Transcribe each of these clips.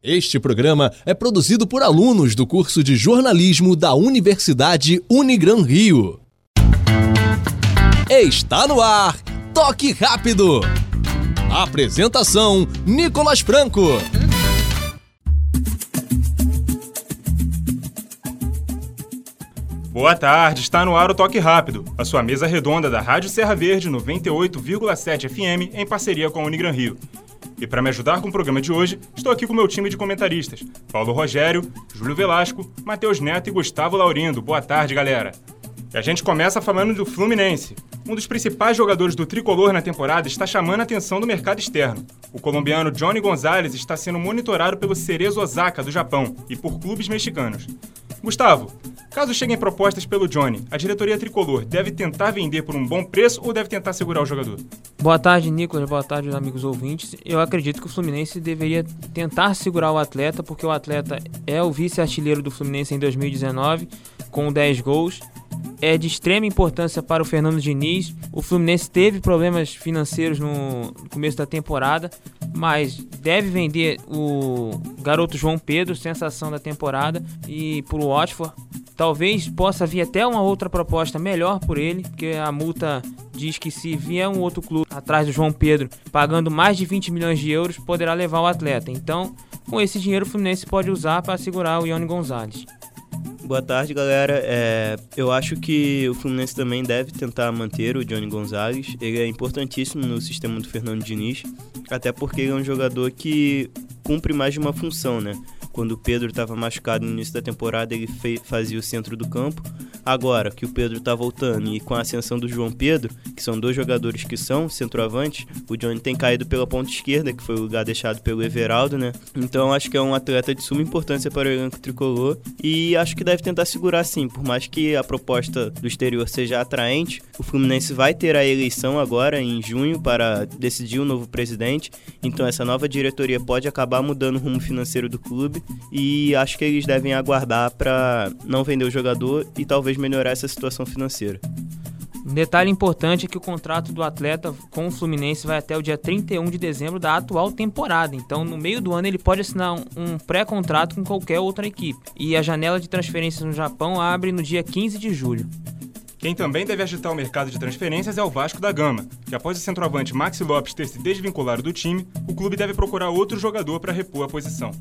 Este programa é produzido por alunos do curso de jornalismo da Universidade Unigran Rio. Está no ar, Toque Rápido. Apresentação: Nicolas Franco. Boa tarde, está no ar o Toque Rápido, a sua mesa redonda da Rádio Serra Verde 98,7 FM em parceria com a Unigran Rio. E para me ajudar com o programa de hoje, estou aqui com meu time de comentaristas: Paulo Rogério, Júlio Velasco, Matheus Neto e Gustavo Laurindo. Boa tarde, galera. E a gente começa falando do Fluminense. Um dos principais jogadores do tricolor na temporada está chamando a atenção do mercado externo. O colombiano Johnny Gonzalez está sendo monitorado pelo Cerezo Osaka do Japão e por clubes mexicanos. Gustavo, caso cheguem propostas pelo Johnny, a diretoria tricolor deve tentar vender por um bom preço ou deve tentar segurar o jogador? Boa tarde, Nicolas. Boa tarde, amigos ouvintes. Eu acredito que o Fluminense deveria tentar segurar o atleta, porque o atleta é o vice-artilheiro do Fluminense em 2019, com 10 gols é de extrema importância para o Fernando Diniz. O Fluminense teve problemas financeiros no começo da temporada, mas deve vender o garoto João Pedro, sensação da temporada, e para o Watford. Talvez possa vir até uma outra proposta melhor por ele, porque a multa diz que se vier um outro clube atrás do João Pedro pagando mais de 20 milhões de euros, poderá levar o atleta. Então, com esse dinheiro, o Fluminense pode usar para segurar o Ione Gonzalez. Boa tarde, galera. É, eu acho que o Fluminense também deve tentar manter o Johnny Gonzalez. Ele é importantíssimo no sistema do Fernando Diniz, até porque ele é um jogador que cumpre mais de uma função, né? Quando o Pedro estava machucado no início da temporada, ele fazia o centro do campo. Agora que o Pedro está voltando e com a ascensão do João Pedro, que são dois jogadores que são centroavantes, o Johnny tem caído pela ponta esquerda, que foi o lugar deixado pelo Everaldo, né? Então acho que é um atleta de suma importância para o elenco tricolor e acho que deve tentar segurar sim, por mais que a proposta do exterior seja atraente, o Fluminense vai ter a eleição agora em junho para decidir o novo presidente, então essa nova diretoria pode acabar mudando o rumo financeiro do clube e acho que eles devem aguardar para não vender o jogador e talvez melhorar essa situação financeira. Um detalhe importante é que o contrato do atleta com o Fluminense vai até o dia 31 de dezembro da atual temporada. Então, no meio do ano, ele pode assinar um pré-contrato com qualquer outra equipe. E a janela de transferências no Japão abre no dia 15 de julho. Quem também deve agitar o mercado de transferências é o Vasco da Gama, que após o centroavante Maxi Lopes ter se desvinculado do time, o clube deve procurar outro jogador para repor a posição.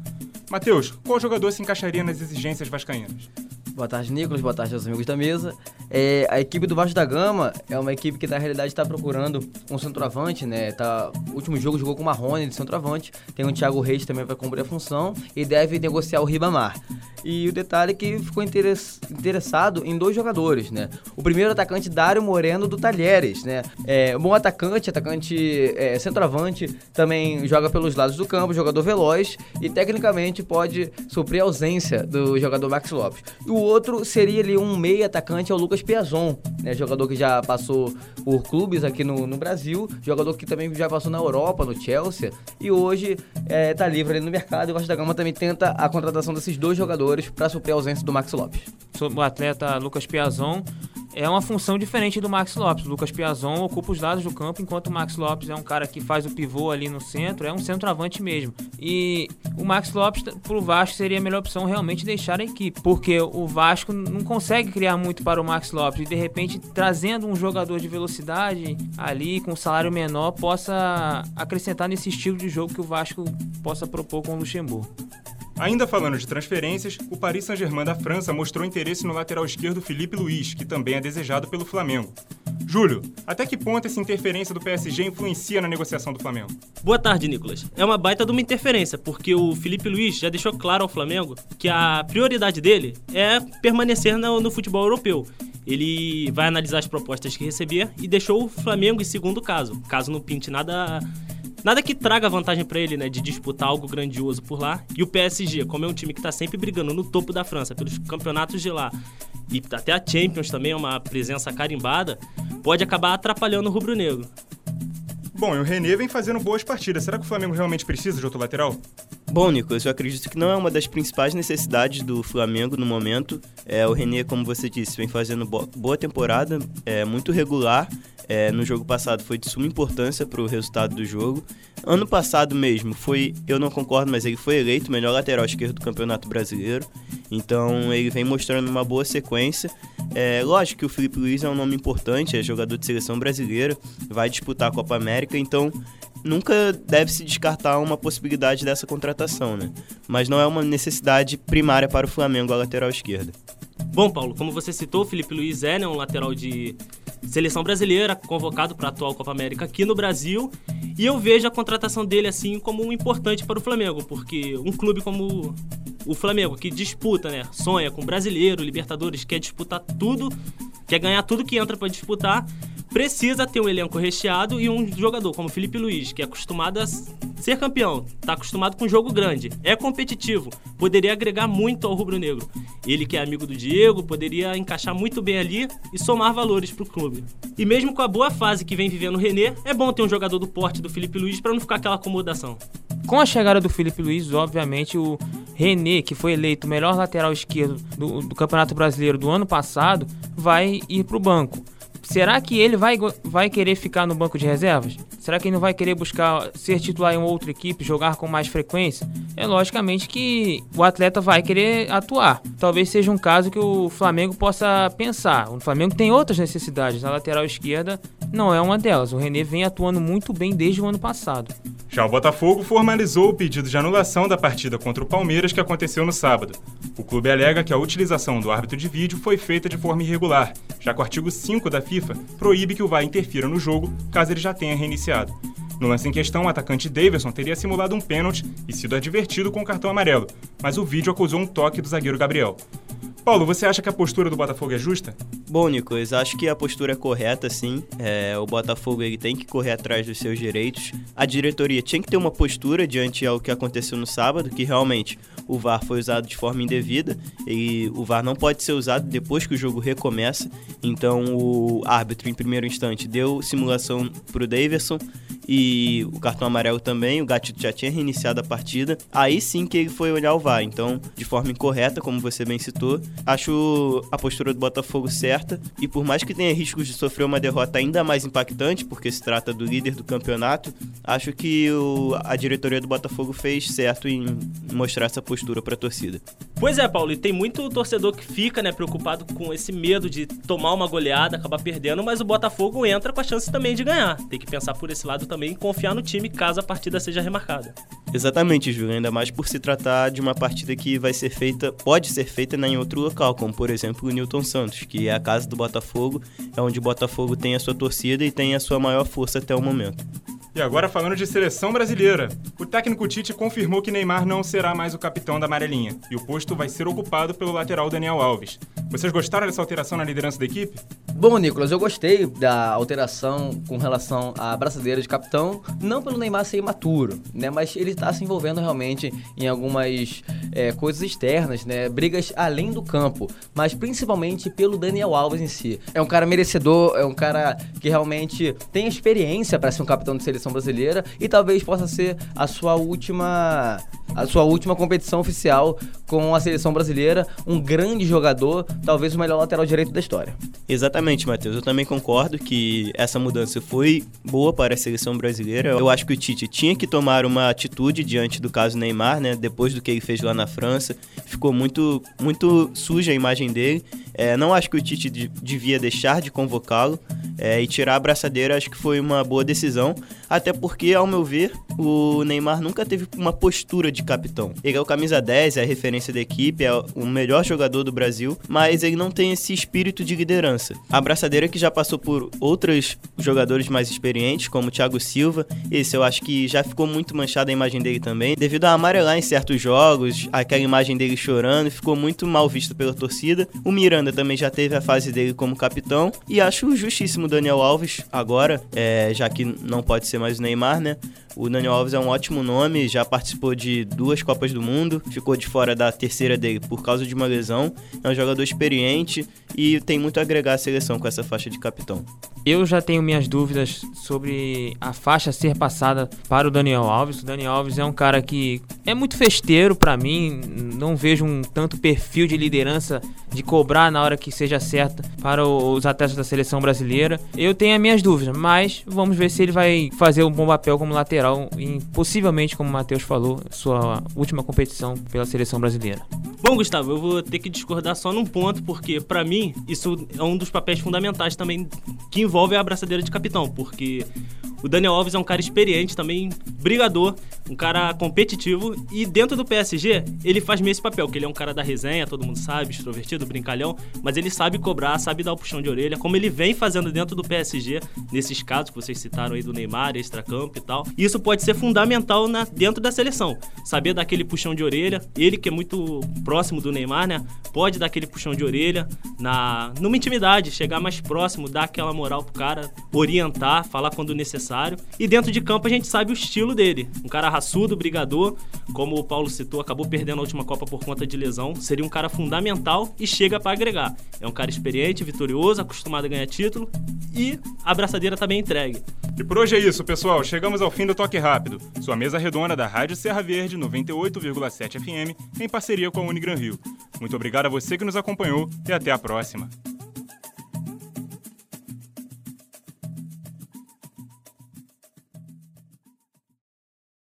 Matheus, qual jogador se encaixaria nas exigências vascaínas? Boa tarde, Nicolas. Boa tarde aos amigos da mesa. É, a equipe do Vasco da Gama é uma equipe que, na realidade, está procurando um centroavante, né? Tá, o último jogo jogou com o Marrone de centroavante. Tem o Thiago Reis também para cumprir a função e deve negociar o Ribamar. E o detalhe é que ficou interessado em dois jogadores, né? O primeiro atacante, Dário Moreno, do Talheres, né? É, bom atacante, atacante é, centroavante, também joga pelos lados do campo, jogador veloz e, tecnicamente, pode suprir a ausência do jogador Max Lopes. E o outro seria ali um meio atacante, é o Lucas Piazon, né? Jogador que já passou por clubes aqui no, no Brasil, jogador que também já passou na Europa, no Chelsea, e hoje é, tá livre ali no mercado. E o Vasco da Gama também tenta a contratação desses dois jogadores para suprir a ausência do Max Lopes. Sobre o atleta Lucas Piazon, é uma função diferente do Max Lopes. O Lucas Piazon ocupa os lados do campo, enquanto o Max Lopes é um cara que faz o pivô ali no centro, é um centroavante mesmo. E o Max Lopes, pro Vasco, seria a melhor opção realmente deixar a equipe, porque o Vasco não consegue criar muito para o Max Lopes e de repente trazendo um jogador de velocidade ali com um salário menor possa acrescentar nesse estilo de jogo que o Vasco possa propor com o Luxemburgo. Ainda falando de transferências, o Paris Saint-Germain da França mostrou interesse no lateral esquerdo Felipe Luiz, que também é desejado pelo Flamengo. Júlio, até que ponto essa interferência do PSG influencia na negociação do Flamengo? Boa tarde, Nicolas. É uma baita de uma interferência, porque o Felipe Luiz já deixou claro ao Flamengo que a prioridade dele é permanecer no, no futebol europeu. Ele vai analisar as propostas que receber e deixou o Flamengo em segundo caso, caso não pinte nada Nada que traga vantagem para ele, né, de disputar algo grandioso por lá. E o PSG, como é um time que tá sempre brigando no topo da França pelos campeonatos de lá, e até a Champions também é uma presença carimbada, pode acabar atrapalhando o rubro-negro. Bom, e o René vem fazendo boas partidas. Será que o Flamengo realmente precisa de outro lateral? Bom, Nicolas, eu acredito que não é uma das principais necessidades do Flamengo no momento. É, o René, como você disse, vem fazendo boa temporada, é muito regular é, no jogo passado foi de suma importância para o resultado do jogo. Ano passado mesmo foi, eu não concordo, mas ele foi eleito melhor lateral esquerdo do Campeonato Brasileiro. Então ele vem mostrando uma boa sequência. É, lógico que o Felipe Luiz é um nome importante, é jogador de seleção brasileira, vai disputar a Copa América, então nunca deve se descartar uma possibilidade dessa contratação, né? Mas não é uma necessidade primária para o Flamengo a lateral esquerda. Bom, Paulo, como você citou, o Felipe Luiz é né, um lateral de seleção brasileira, convocado para a atual Copa América aqui no Brasil. E eu vejo a contratação dele assim como importante para o Flamengo, porque um clube como o Flamengo, que disputa, né, sonha com brasileiro, Libertadores, quer disputar tudo, quer ganhar tudo que entra para disputar, precisa ter um elenco recheado e um jogador como Felipe Luiz, que é acostumado a ser campeão, está acostumado com jogo grande, é competitivo, poderia agregar muito ao rubro-negro. Ele que é amigo do Diego, poderia encaixar muito bem ali e somar valores para o clube. E mesmo com a boa fase que vem vivendo o René, é bom ter um jogador do porte do Felipe Luiz para não ficar aquela acomodação. Com a chegada do Felipe Luiz, obviamente o René, que foi eleito o melhor lateral esquerdo do, do Campeonato Brasileiro do ano passado, vai ir para o banco. Será que ele vai, vai querer ficar no banco de reservas? Será que ele não vai querer buscar ser titular em outra equipe, jogar com mais frequência? É logicamente que o atleta vai querer atuar. Talvez seja um caso que o Flamengo possa pensar. O Flamengo tem outras necessidades. Na lateral esquerda não é uma delas. O René vem atuando muito bem desde o ano passado. Já o Botafogo formalizou o pedido de anulação da partida contra o Palmeiras que aconteceu no sábado. O clube alega que a utilização do árbitro de vídeo foi feita de forma irregular, já que o artigo 5 da FIFA proíbe que o VAR interfira no jogo caso ele já tenha reiniciado. No lance em questão, o atacante Davidson teria simulado um pênalti e sido advertido com o cartão amarelo, mas o vídeo acusou um toque do zagueiro Gabriel. Paulo, você acha que a postura do Botafogo é justa? Bom, Nicolas, acho que a postura é correta, sim. É, o Botafogo ele tem que correr atrás dos seus direitos. A diretoria tinha que ter uma postura diante ao que aconteceu no sábado, que realmente o VAR foi usado de forma indevida e o VAR não pode ser usado depois que o jogo recomeça. Então o árbitro, em primeiro instante, deu simulação para o Davidson e o cartão amarelo também, o Gatito já tinha reiniciado a partida. Aí sim que ele foi olhar o VAR. Então, de forma incorreta, como você bem citou, acho a postura do Botafogo certa. E por mais que tenha riscos de sofrer uma derrota ainda mais impactante, porque se trata do líder do campeonato, acho que o, a diretoria do Botafogo fez certo em mostrar essa postura para a torcida. Pois é, Paulo, e tem muito torcedor que fica né, preocupado com esse medo de tomar uma goleada, acabar perdendo, mas o Botafogo entra com a chance também de ganhar. Tem que pensar por esse lado também e confiar no time caso a partida seja remarcada. Exatamente, Júlio, ainda mais por se tratar de uma partida que vai ser feita, pode ser feita né, em outro local, como por exemplo o Newton Santos, que é a casa do Botafogo, é onde o Botafogo tem a sua torcida e tem a sua maior força até o momento. E agora falando de seleção brasileira. O técnico Tite confirmou que Neymar não será mais o capitão da amarelinha e o posto vai ser ocupado pelo lateral Daniel Alves. Vocês gostaram dessa alteração na liderança da equipe? Bom, Nicolas, eu gostei da alteração com relação à braçadeira de capitão, não pelo Neymar ser imaturo, né, mas ele está se envolvendo realmente em algumas é, coisas externas, né, brigas além do campo, mas principalmente pelo Daniel Alves em si. É um cara merecedor, é um cara que realmente tem experiência para ser um capitão de seleção brasileira e talvez possa ser a sua última a sua última competição oficial com a seleção brasileira, um grande jogador, talvez o melhor lateral direito da história. Exatamente, Matheus. Eu também concordo que essa mudança foi boa para a seleção brasileira. Eu acho que o Tite tinha que tomar uma atitude diante do caso Neymar, né? Depois do que ele fez lá na França, ficou muito, muito suja a imagem dele. É, não acho que o Tite devia deixar de convocá-lo é, e tirar a abraçadeira. Acho que foi uma boa decisão, até porque, ao meu ver, o Neymar nunca teve uma postura de capitão. Ele é o camisa 10, é a referência da equipe, é o melhor jogador do Brasil, mas ele não tem esse espírito de liderança. A abraçadeira que já passou por outros jogadores mais experientes, como o Thiago Silva, esse eu acho que já ficou muito manchada a imagem dele também, devido a amarelar em certos jogos, aquela imagem dele chorando, ficou muito mal visto pela torcida. O Miranda também já teve a fase dele como capitão, e acho justíssimo o Daniel Alves agora, é, já que não pode ser mais o Neymar, né? O Daniel Alves é um ótimo nome, já participou de duas Copas do Mundo, ficou de fora da terceira dele por causa de uma lesão. É um jogador experiente e tem muito a agregar à seleção com essa faixa de capitão. Eu já tenho minhas dúvidas sobre a faixa ser passada para o Daniel Alves. O Daniel Alves é um cara que é muito festeiro para mim, não vejo um tanto perfil de liderança de cobrar na hora que seja certa para os atletas da seleção brasileira. Eu tenho as minhas dúvidas, mas vamos ver se ele vai fazer um bom papel como lateral e possivelmente, como o Matheus falou, sua última competição pela seleção brasileira. Bom, Gustavo, eu vou ter que discordar só num ponto, porque para mim isso é um dos papéis fundamentais também que envolve a abraçadeira de capitão, porque o Daniel Alves é um cara experiente também, brigador, um cara competitivo e dentro do PSG ele faz meio esse papel, que ele é um cara da resenha, todo mundo sabe, extrovertido, brincalhão, mas ele sabe cobrar, sabe dar o puxão de orelha, como ele vem fazendo dentro do PSG, nesses casos que vocês citaram aí do Neymar, extracampo e tal. E isso pode ser fundamental na, dentro da seleção, saber dar aquele puxão de orelha, ele que é muito próximo do Neymar, né, pode dar aquele puxão de orelha na numa intimidade, chegar mais próximo, dar aquela moral pro cara, orientar, falar quando necessário. E dentro de campo a gente sabe o estilo dele. Um cara raçudo, brigador, como o Paulo citou, acabou perdendo a última Copa por conta de lesão. Seria um cara fundamental e chega para agregar. É um cara experiente, vitorioso, acostumado a ganhar título e a abraçadeira tá bem entregue. E por hoje é isso, pessoal. Chegamos ao fim do Toque Rápido, sua mesa redonda da Rádio Serra Verde 98,7 FM, em parceria com a Unigran Rio. Muito obrigado a você que nos acompanhou e até a próxima.